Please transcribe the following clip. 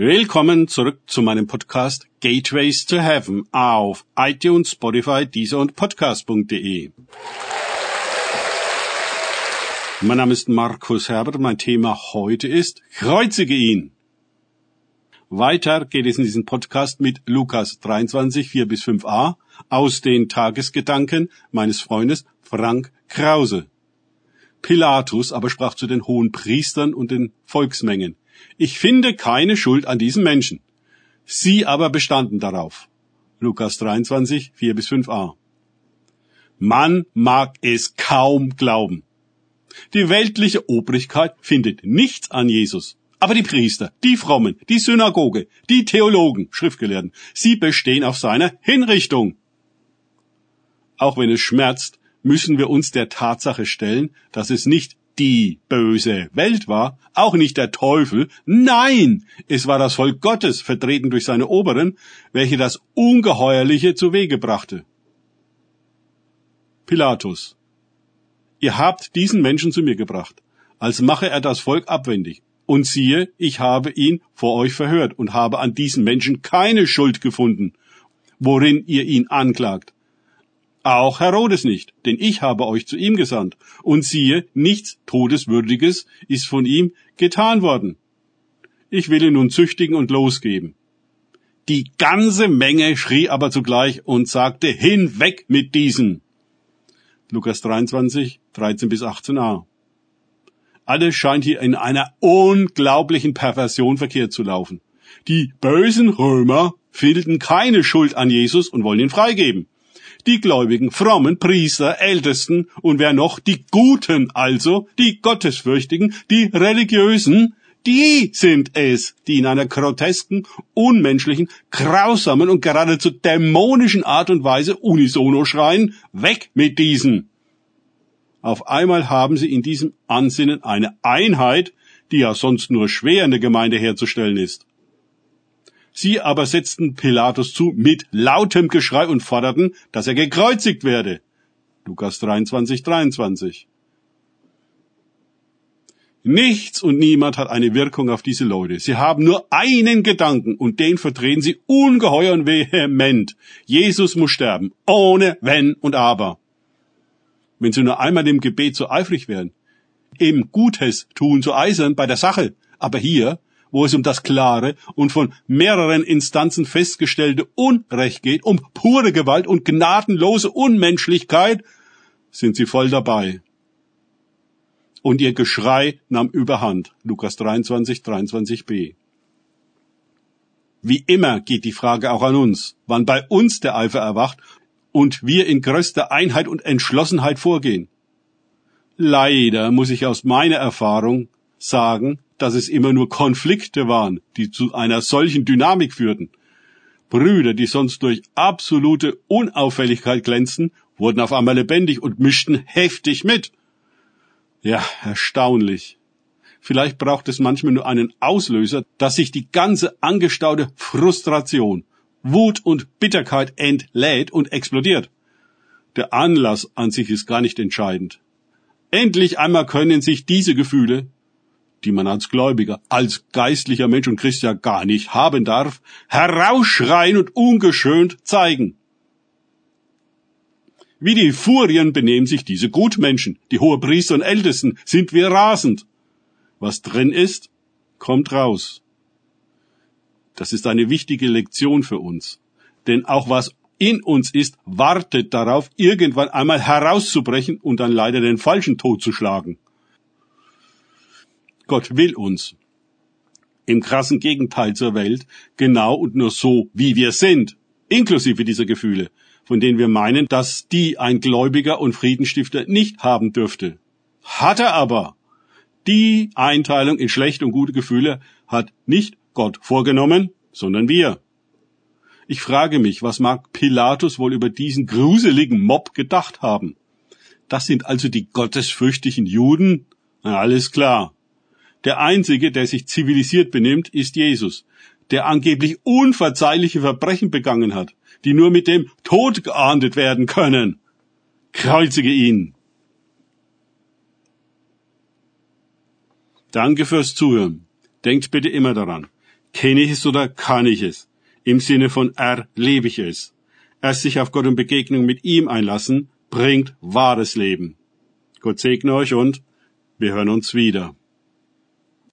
Willkommen zurück zu meinem Podcast Gateways to Heaven auf iTunes, Spotify, Deezer und Podcast.de. Mein Name ist Markus Herbert. Mein Thema heute ist Kreuzige ihn. Weiter geht es in diesem Podcast mit Lukas 23, 4 bis 5a aus den Tagesgedanken meines Freundes Frank Krause. Pilatus aber sprach zu den hohen Priestern und den Volksmengen. Ich finde keine Schuld an diesen Menschen. Sie aber bestanden darauf. Lukas 23, 4 bis 5a. Man mag es kaum glauben. Die weltliche Obrigkeit findet nichts an Jesus. Aber die Priester, die Frommen, die Synagoge, die Theologen, Schriftgelehrten, sie bestehen auf seiner Hinrichtung. Auch wenn es schmerzt, müssen wir uns der Tatsache stellen, dass es nicht die böse Welt war, auch nicht der Teufel, nein, es war das Volk Gottes, vertreten durch seine Oberen, welche das Ungeheuerliche zu Wege brachte. Pilatus. Ihr habt diesen Menschen zu mir gebracht, als mache er das Volk abwendig. Und siehe, ich habe ihn vor euch verhört und habe an diesen Menschen keine Schuld gefunden, worin ihr ihn anklagt. Auch Herodes nicht, denn ich habe euch zu ihm gesandt. Und siehe, nichts Todeswürdiges ist von ihm getan worden. Ich will ihn nun züchtigen und losgeben. Die ganze Menge schrie aber zugleich und sagte, hinweg mit diesen. Lukas 23, 13 bis 18a. Alles scheint hier in einer unglaublichen Perversion verkehrt zu laufen. Die bösen Römer finden keine Schuld an Jesus und wollen ihn freigeben die Gläubigen, frommen, Priester, Ältesten und wer noch, die Guten also, die Gottesfürchtigen, die Religiösen, die sind es, die in einer grotesken, unmenschlichen, grausamen und geradezu dämonischen Art und Weise unisono schreien, weg mit diesen. Auf einmal haben sie in diesem Ansinnen eine Einheit, die ja sonst nur schwer in der Gemeinde herzustellen ist. Sie aber setzten Pilatus zu mit lautem Geschrei und forderten, dass er gekreuzigt werde. Lukas 23, 23. Nichts und niemand hat eine Wirkung auf diese Leute. Sie haben nur einen Gedanken und den verdrehen sie ungeheuer und vehement. Jesus muss sterben, ohne Wenn und Aber. Wenn sie nur einmal im Gebet so eifrig wären, im Gutes tun so eisern bei der Sache, aber hier wo es um das klare und von mehreren Instanzen festgestellte Unrecht geht, um pure Gewalt und gnadenlose Unmenschlichkeit, sind sie voll dabei. Und ihr Geschrei nahm überhand. Lukas 23, 23b. Wie immer geht die Frage auch an uns, wann bei uns der Eifer erwacht und wir in größter Einheit und Entschlossenheit vorgehen. Leider muss ich aus meiner Erfahrung sagen, dass es immer nur Konflikte waren, die zu einer solchen Dynamik führten. Brüder, die sonst durch absolute Unauffälligkeit glänzten, wurden auf einmal lebendig und mischten heftig mit. Ja, erstaunlich. Vielleicht braucht es manchmal nur einen Auslöser, dass sich die ganze angestaute Frustration, Wut und Bitterkeit entlädt und explodiert. Der Anlass an sich ist gar nicht entscheidend. Endlich einmal können sich diese Gefühle, die man als Gläubiger, als geistlicher Mensch und Christ ja gar nicht haben darf, herausschreien und ungeschönt zeigen. Wie die Furien benehmen sich diese Gutmenschen, die Hohepriester und Ältesten, sind wir rasend. Was drin ist, kommt raus. Das ist eine wichtige Lektion für uns. Denn auch was in uns ist, wartet darauf, irgendwann einmal herauszubrechen und dann leider den falschen Tod zu schlagen. Gott will uns. Im krassen Gegenteil zur Welt, genau und nur so, wie wir sind, inklusive dieser Gefühle, von denen wir meinen, dass die ein Gläubiger und Friedenstifter nicht haben dürfte. Hat er aber. Die Einteilung in schlechte und gute Gefühle hat nicht Gott vorgenommen, sondern wir. Ich frage mich, was mag Pilatus wohl über diesen gruseligen Mob gedacht haben? Das sind also die gottesfürchtigen Juden? Na, alles klar. Der Einzige, der sich zivilisiert benimmt, ist Jesus, der angeblich unverzeihliche Verbrechen begangen hat, die nur mit dem Tod geahndet werden können. Kreuzige ihn. Danke fürs Zuhören. Denkt bitte immer daran. Kenne ich es oder kann ich es? Im Sinne von erlebe ich es. Erst sich auf Gott und Begegnung mit ihm einlassen, bringt wahres Leben. Gott segne euch und wir hören uns wieder.